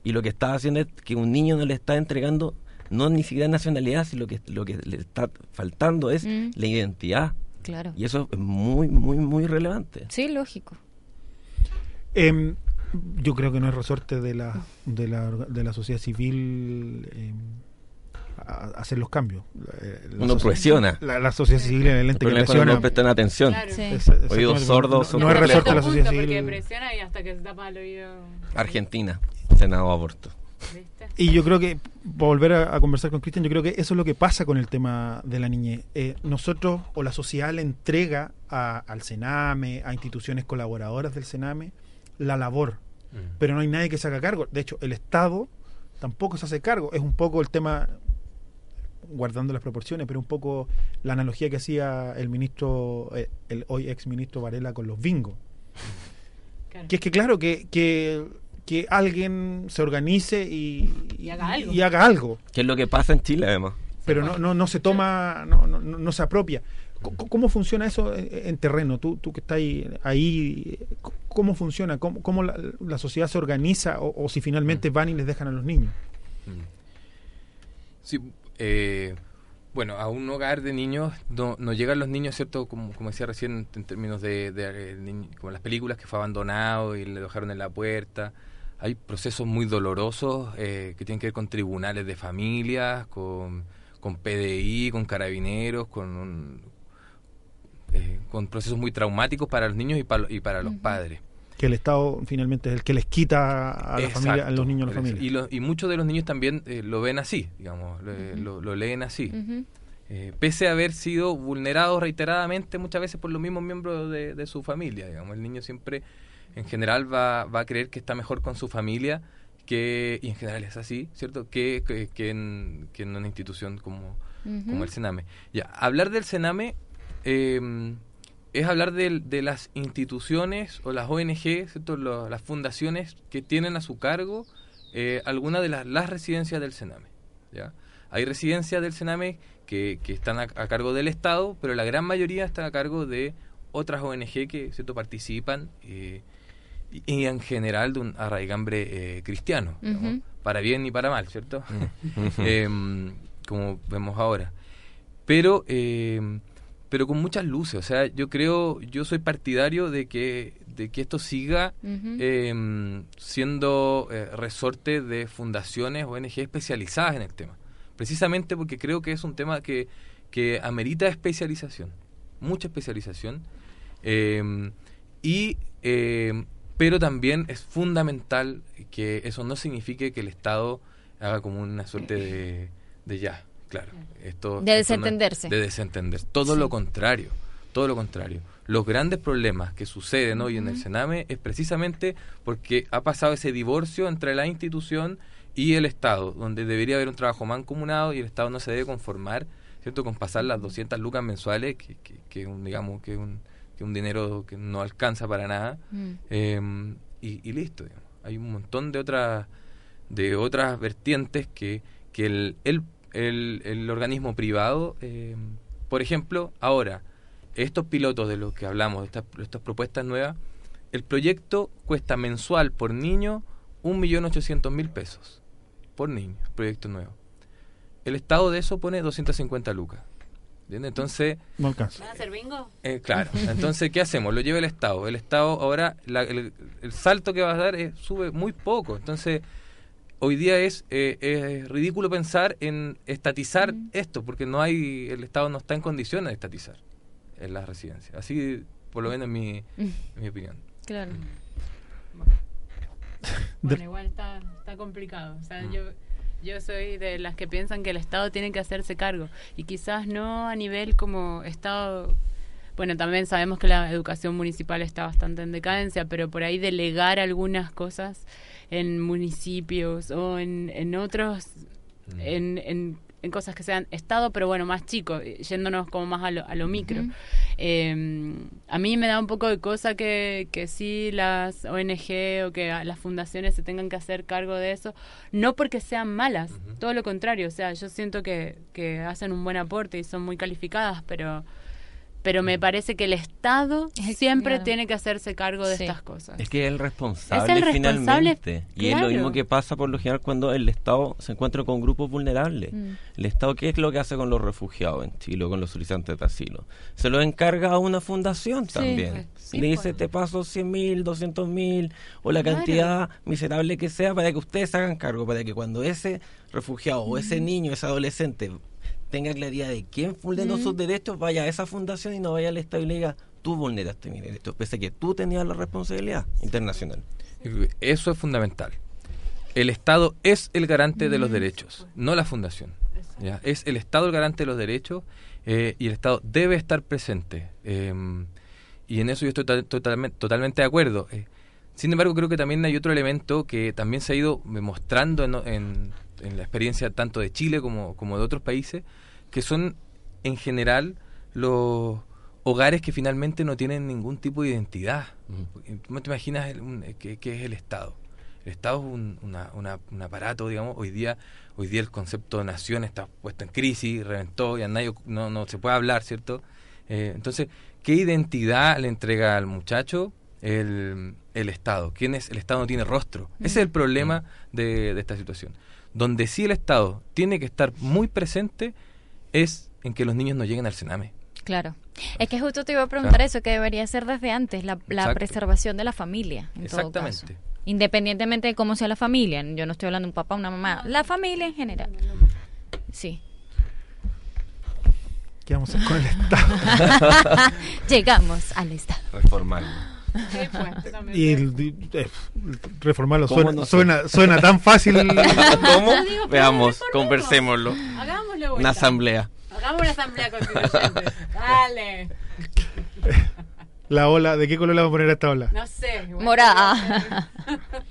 Y lo que está haciendo es que un niño no le está entregando no ni siquiera nacionalidad, sino lo que, lo que le está faltando es Mm. la identidad. Claro. Y eso es muy, muy, muy relevante. Sí, lógico. Em, yo creo que no es resorte de la, de la, de la sociedad civil em, a- a hacer los cambios. Eh, la Uno presiona. La, la sociedad civil en el ente que es cuando presiona. no prestan atención. Claro. Sí. Es- Oídos no- sordos son No, es resorte de la sociedad Porque presiona y hasta que se tapa el oído. Argentina, Senado aborto. Y yo creo que, volver a, a conversar con Cristian, yo creo que eso es lo que pasa con el tema de la niñez. Eh, nosotros o la sociedad le entrega a- al Sename, a instituciones colaboradoras del Sename, la labor, pero no hay nadie que se haga cargo. De hecho, el Estado tampoco se hace cargo. Es un poco el tema, guardando las proporciones, pero un poco la analogía que hacía el ministro, eh, el hoy ex ministro Varela con los bingos. Que es que, claro, que, que, que alguien se organice y, Y haga algo. y haga algo. Que es lo que pasa en Chile, además. pero no, no, no se toma, no, no, no no se apropia. ¿Cómo funciona eso en, en terreno? Tú, tú que estás ahí, ¿cómo funciona? ¿Cómo, cómo la, la sociedad se organiza o, o si finalmente van y les dejan a los niños? Sí, eh, bueno, a un hogar de niños no, no llegan los niños, ¿cierto? Como, como decía recién, en términos de, de, eh, como las películas que fue abandonado y le dejaron en la puerta. Hay procesos muy dolorosos eh, que tienen que ver con tribunales de familias, con, con PDI, con carabineros, con, un- eh, con procesos muy traumáticos para los niños y para, y para los padres. Que el Estado finalmente es el que les quita a, la Exacto. familia, a los niños a la familia. Y, lo- y muchos de los niños también eh, lo ven así, digamos, lo, lo- lo leen así. Eh, pese a haber sido vulnerados reiteradamente muchas veces por los mismos miembros de, de su familia, digamos, el niño siempre en general va, va a creer que está mejor con su familia que, y en general es así, ¿cierto? Que, que, que en, que en una institución como, como el Sename. Ya, hablar del Sename eh, es hablar del- de, las instituciones o las ONG, ¿cierto? Lo- las fundaciones que tienen a su cargo eh, algunas de las, las residencias del Sename. ¿ya? Hay residencias del Sename que, que están a, a cargo del Estado, pero la gran mayoría están a cargo de otras ONG que ¿cierto? participan eh, y, y en general de un arraigambre eh, cristiano, digamos, para bien y para mal, ¿cierto? Ujú. Em, como vemos ahora. Pero, em, pero con muchas luces, o sea, yo creo, yo soy partidario de que, de que esto siga em, siendo eh, resorte de fundaciones, ONG especializadas en el tema. Precisamente porque creo que es un tema que, que amerita especialización, mucha especialización. y, pero también es fundamental que eso no signifique que el Estado haga como una suerte de, de ya, claro. Esto, De esto no- desentenderse. de desentender. Todo Sí. lo contrario, todo lo contrario. Los grandes problemas que suceden hoy en el. Sename es precisamente porque ha pasado ese divorcio entre la institución y el Estado, donde debería haber un trabajo mancomunado y el Estado no se debe conformar, ¿cierto?, con pasar las 200 lucas mensuales, que, que, que un, digamos, que un, que un dinero que no alcanza para nada, Mm. eh, y, y listo. digamos. Hay un montón de otras de otras vertientes que, que el, el, el, el organismo privado, eh, por ejemplo, ahora, estos pilotos de los que hablamos, estas, estas propuestas nuevas, el proyecto cuesta mensual por niño 1.800.000 pesos. Por niño, proyecto nuevo. El Estado de eso pone 250 lucas. ¿Entiendes? Entonces, No alcanza. ¿Van a hacer bingo? eh, claro. Entonces, ¿qué hacemos? Lo lleva el Estado. El Estado ahora, la- el, el salto que va a dar es, sube muy poco. Entonces, hoy día es, eh, es ridículo pensar en estatizar esto, porque no hay, el Estado no está en condiciones de estatizar en las residencias. Así, por lo menos en mi, en mi opinión. Claro. Bueno, igual está, está complicado. O sea, yo, yo soy de las que piensan que el Estado tiene que hacerse cargo. Y quizás no a nivel como Estado. Bueno, también sabemos que la educación municipal está bastante en decadencia, pero por ahí delegar algunas cosas en municipios o en, en otros. En, en, en cosas que sean Estado, pero bueno, más chico, eh, yéndonos como más a lo, a lo micro. Eh, a mí me da un poco de cosa que, que sí las ONG o que las fundaciones se tengan que hacer cargo de eso, no porque sean malas, todo lo contrario, o sea, yo siento que, que hacen un buen aporte y son muy calificadas, pero pero me parece que el Estado siempre claro. tiene que hacerse cargo de Sí. estas cosas. Es que es el responsable Es el responsable, finalmente. Y es lo mismo que pasa por lo general cuando el Estado se encuentra con grupos vulnerables. Mm. El Estado, ¿qué es lo que hace con los refugiados en Chile o con los solicitantes de asilo? Se lo encarga a una fundación Sí, también. pues, sí, Le dice, pues. te paso 100 mil, 200 mil o la Claro. cantidad miserable que sea para que ustedes hagan cargo, para que cuando ese refugiado o ese Mm. niño, ese adolescente tenga claridad de quién vulneró Mm. sus derechos, vaya a esa fundación y no vaya al Estado y le diga, tú vulneraste mis derechos, pese a que tú tenías la responsabilidad internacional. Eso es fundamental. El Estado es el garante de los derechos, no la fundación. ¿ya? Es el Estado el garante de los derechos eh, y el Estado debe estar presente. eh, y en eso yo estoy to- totalmente, totalmente de acuerdo. Eh, sin embargo, creo que también hay otro elemento que también se ha ido mostrando en, en- en la experiencia tanto de Chile como, como de otros países, que son en general los hogares que finalmente no tienen ningún tipo de identidad. ¿Cómo te imaginas un- qué, es el Estado? El Estado es un, una- una- un aparato, digamos, hoy día hoy día el concepto de nación está puesto en crisis, reventó, y nadie, no, no se puede hablar, ¿cierto? Eh, entonces, ¿qué identidad le entrega al muchacho el, el Estado? ¿Quién es? El Estado no tiene rostro. Ese es el problema de, de esta situación. Donde sí el Estado tiene que estar muy presente es en que los niños no lleguen al cename. Claro. Es que justo te iba a preguntar Claro. eso, que debería ser desde antes, la, preservación de la familia. En todo Exactamente. caso. Independientemente de cómo sea la familia. Yo no estoy hablando de un papá, una mamá. La familia en general. Sí. ¿Qué vamos a hacer con el Estado? Llegamos al Estado. Reformarlo. y el, eh, reformarlo ¿Cómo suena, no suena, suena tan fácil. ¿Cómo? Veamos, conversémoslo. Hagámosle Una asamblea. Hagamos una asamblea constituyente. Dale. La ola, ¿de qué color le vamos a poner a esta ola? No sé. Morada.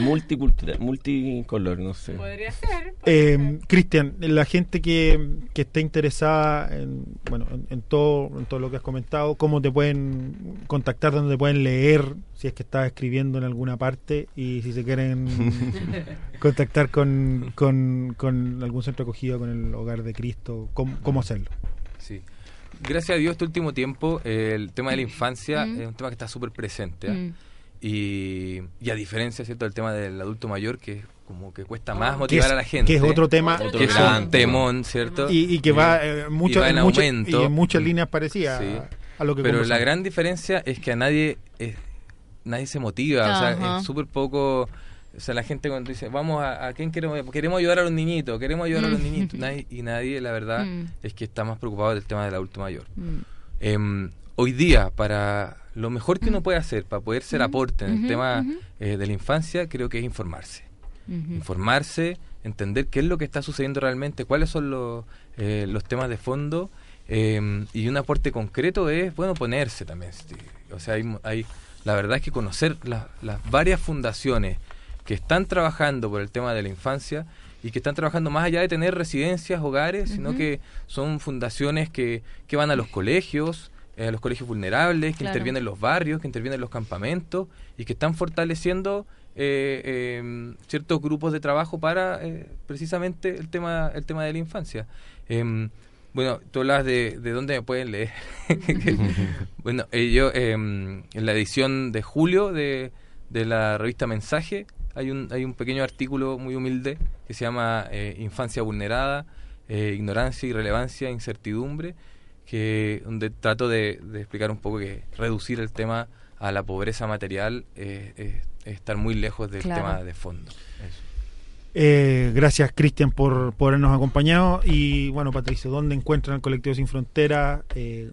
Multicultural, multicolor, no sé. Podría ser. Eh, Cristian, la gente que, que esté interesada en, bueno, en, en todo, en todo lo que has comentado, ¿cómo te pueden contactar, dónde te pueden leer, si es que estás escribiendo en alguna parte y si se quieren contactar con, con, con algún centro acogido, con el Hogar de Cristo, ¿cómo, cómo hacerlo? Sí. Gracias a Dios este último tiempo eh, el tema de la infancia Mm. es un tema que está súper presente. ¿ah? Mm. Y, y a diferencia ¿cierto? del tema del adulto mayor, que es como que cuesta más motivar es- a la gente. que es otro tema- que es un temón, ¿cierto? Y, y que va, eh, mucho- y va en mucho- aumento. y en muchas líneas parecidas Sí. a, lo que Pero la gran diferencia es que a nadie eh, nadie se motiva, o sea, es súper poco... O sea, la gente cuando dice, vamos a, a quién queremos, queremos ayudar a los niñitos, queremos ayudar a los Mm. niñitos, nadie- y nadie, la verdad, Mm. es que está más preocupado del tema del adulto mayor. Mm. Em, hoy día, para lo mejor que uno puede hacer para poder ser aporte en el tema eh, de la infancia, creo que es informarse. Informarse, entender qué es lo que está sucediendo realmente, cuáles son los, eh, los temas de fondo, em, y un aporte concreto es, bueno, ponerse también. O sea, hay, hay- la verdad es que conocer las- las varias fundaciones que están trabajando por el tema de la infancia y que están trabajando más allá de tener residencias, hogares, sino que son fundaciones que, que van a los colegios, eh, a los colegios vulnerables, que Claro. intervienen en los barrios, que intervienen en los campamentos y que están fortaleciendo eh, eh, ciertos grupos de trabajo para eh, precisamente el tema el tema de la infancia. Em, bueno, tú hablas de, de dónde me pueden leer. bueno, eh, yo em, en la edición de julio de, de la revista Mensaje hay un, hay un pequeño artículo muy humilde que se llama eh, Infancia vulnerada, eh, ignorancia, irrelevancia, incertidumbre, que donde trato de, de explicar un poco que reducir el tema a la pobreza material eh, es- es estar muy lejos del Claro. tema de fondo. Eso. Eh, gracias, Cristian, por, por habernos acompañado. Y bueno, Patricio, ¿dónde encuentran el colectivo Sin Fronteras? Eh,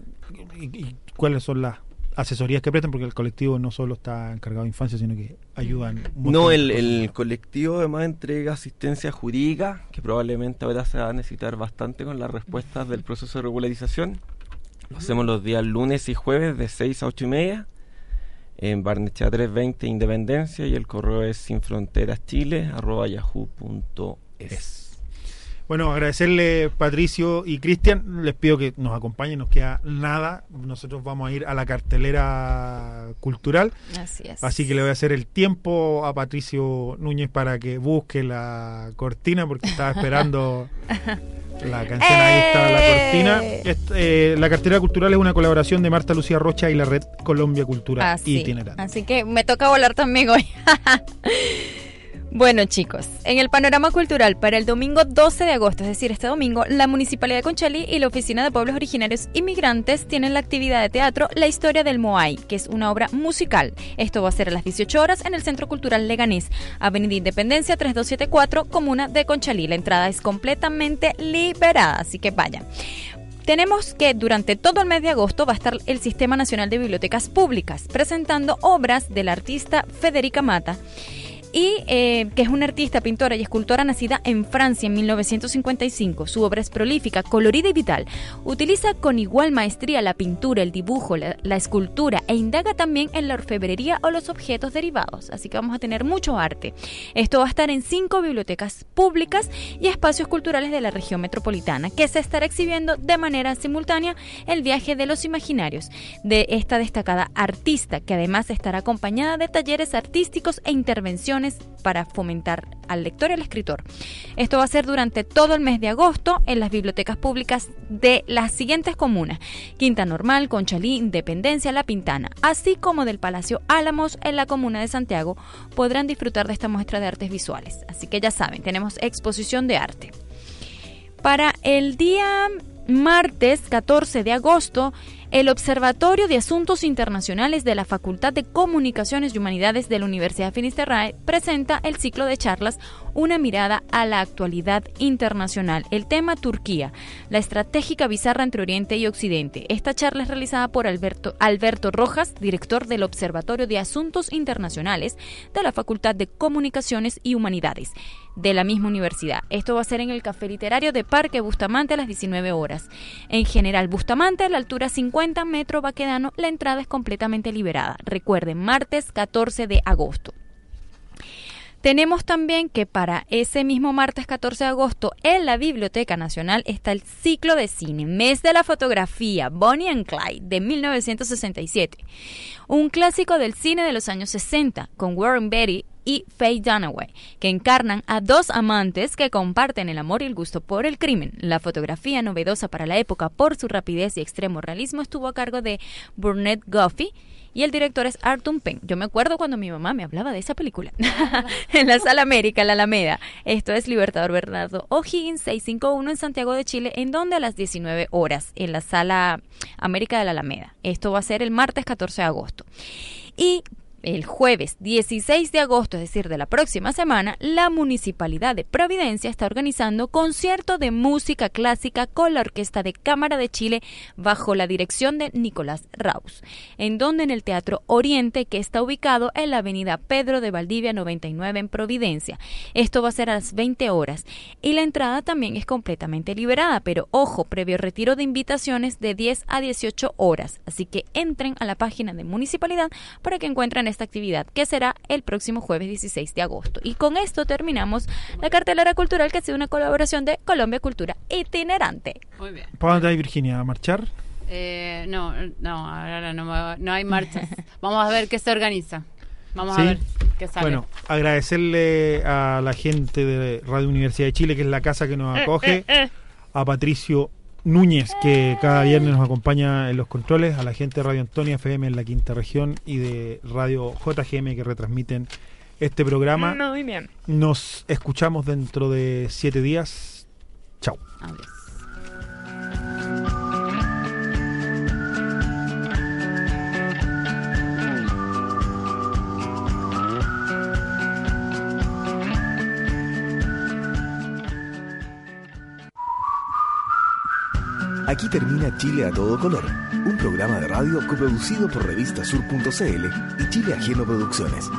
y, y cuáles son las asesorías que prestan? Porque el colectivo no solo está encargado de infancia, sino que ayudan. No, el, el colectivo además entrega asistencia jurídica, que probablemente ahora se va a necesitar bastante con las respuestas del proceso de regularización. Lo hacemos los días lunes y jueves de 6 a 8 y media en Barnechea 320 Independencia y el correo es sinfronterachile.yahoo.es. Bueno, agradecerle Patricio y Cristian. Les pido que nos acompañen, nos queda nada. Nosotros vamos a ir a la cartelera cultural. Así es. Así que le voy a hacer el tiempo a Patricio Núñez para que busque la cortina, porque estaba esperando la canción. Ahí está la cortina. Est- eh, la cartelera cultural es una colaboración de Marta Lucía Rocha y la Red Colombia Cultural Así, Itinerante. así que me toca volar también hoy. Bueno chicos, en el panorama cultural para el domingo 12 de agosto, es decir, este domingo, la Municipalidad de Conchalí y la Oficina de Pueblos Originarios Inmigrantes tienen la actividad de teatro La Historia del Moai, que es una obra musical. Esto va a ser a las 18 horas en el Centro Cultural Leganés, Avenida Independencia 3274, Comuna de Conchalí. La entrada es completamente liberada, así que vayan. Tenemos que durante todo el mes de agosto va a estar el Sistema Nacional de Bibliotecas Públicas presentando obras del artista Federica Mata y eh, que es una artista, pintora y escultora nacida en Francia en 1955. Su obra es prolífica, colorida y vital. Utiliza con igual maestría la pintura, el dibujo, la, la escultura e indaga también en la orfebrería o los objetos derivados. Así que vamos a tener mucho arte. Esto va a estar en cinco bibliotecas públicas y espacios culturales de la región metropolitana, que se estará exhibiendo de manera simultánea el viaje de los imaginarios de esta destacada artista, que además estará acompañada de talleres artísticos e intervenciones para fomentar al lector y al escritor. Esto va a ser durante todo el mes de agosto en las bibliotecas públicas de las siguientes comunas: Quinta Normal, Conchalí, Independencia, La Pintana, así como del Palacio Álamos en la comuna de Santiago, podrán disfrutar de esta muestra de artes visuales. Así que ya saben, tenemos exposición de arte. Para el día martes 14 de agosto, el Observatorio de Asuntos Internacionales de la Facultad de Comunicaciones y Humanidades de la Universidad Finisterrae presenta el ciclo de charlas Una mirada a la actualidad internacional. El tema Turquía, la estratégica bizarra entre Oriente y Occidente. Esta charla es realizada por Alberto, Alberto Rojas, director del Observatorio de Asuntos Internacionales de la Facultad de Comunicaciones y Humanidades de la misma universidad. Esto va a ser en el Café Literario de Parque Bustamante a las 19 horas. En general, Bustamante a la altura 50 metros Baquedano, la entrada es completamente liberada. Recuerden, martes 14 de agosto. Tenemos también que para ese mismo martes 14 de agosto en la Biblioteca Nacional está el ciclo de cine, Mes de la Fotografía, Bonnie and Clyde, de 1967. Un clásico del cine de los años 60, con Warren Beatty y Faye Dunaway, que encarnan a dos amantes que comparten el amor y el gusto por el crimen. La fotografía, novedosa para la época por su rapidez y extremo realismo, estuvo a cargo de Burnett Guffey y el director es Arthur Penn. Yo me acuerdo cuando mi mamá me hablaba de esa película en la Sala América, la Alameda. Esto es Libertador Bernardo O'Higgins 651 en Santiago de Chile, en donde a las 19 horas en la Sala América de la Alameda. Esto va a ser el martes 14 de agosto. Y el jueves 16 de agosto, es decir, de la próxima semana, la Municipalidad de Providencia está organizando concierto de música clásica con la Orquesta de Cámara de Chile bajo la dirección de Nicolás Raus, en donde en el Teatro Oriente, que está ubicado en la avenida Pedro de Valdivia 99 en Providencia. Esto va a ser a las 20 horas y la entrada también es completamente liberada, pero ojo, previo retiro de invitaciones de 10 a 18 horas. Así que entren a la página de Municipalidad para que encuentren esta actividad, que será el próximo jueves 16 de agosto. Y con esto terminamos la cartelera cultural, que ha sido una colaboración de Colombia Cultura Itinerante. Muy bien. ¿Para dónde hay Virginia? ¿A marchar? Eh, no, no, ahora no, me- no hay marchas. Vamos a ver qué se organiza. Vamos Sí. a ver qué sale. Bueno, agradecerle a la gente de Radio Universidad de Chile, que es la casa que nos acoge, a Patricio Núñez, que cada viernes nos acompaña en los controles, a la gente de Radio Antonia FM en la quinta región y de Radio JGM que retransmiten este programa. Muy bien. Nos escuchamos dentro de siete días. Chao. Aquí termina Chile a todo color, un programa de radio coproducido por revistasur.cl y Chile Ajeno Producciones.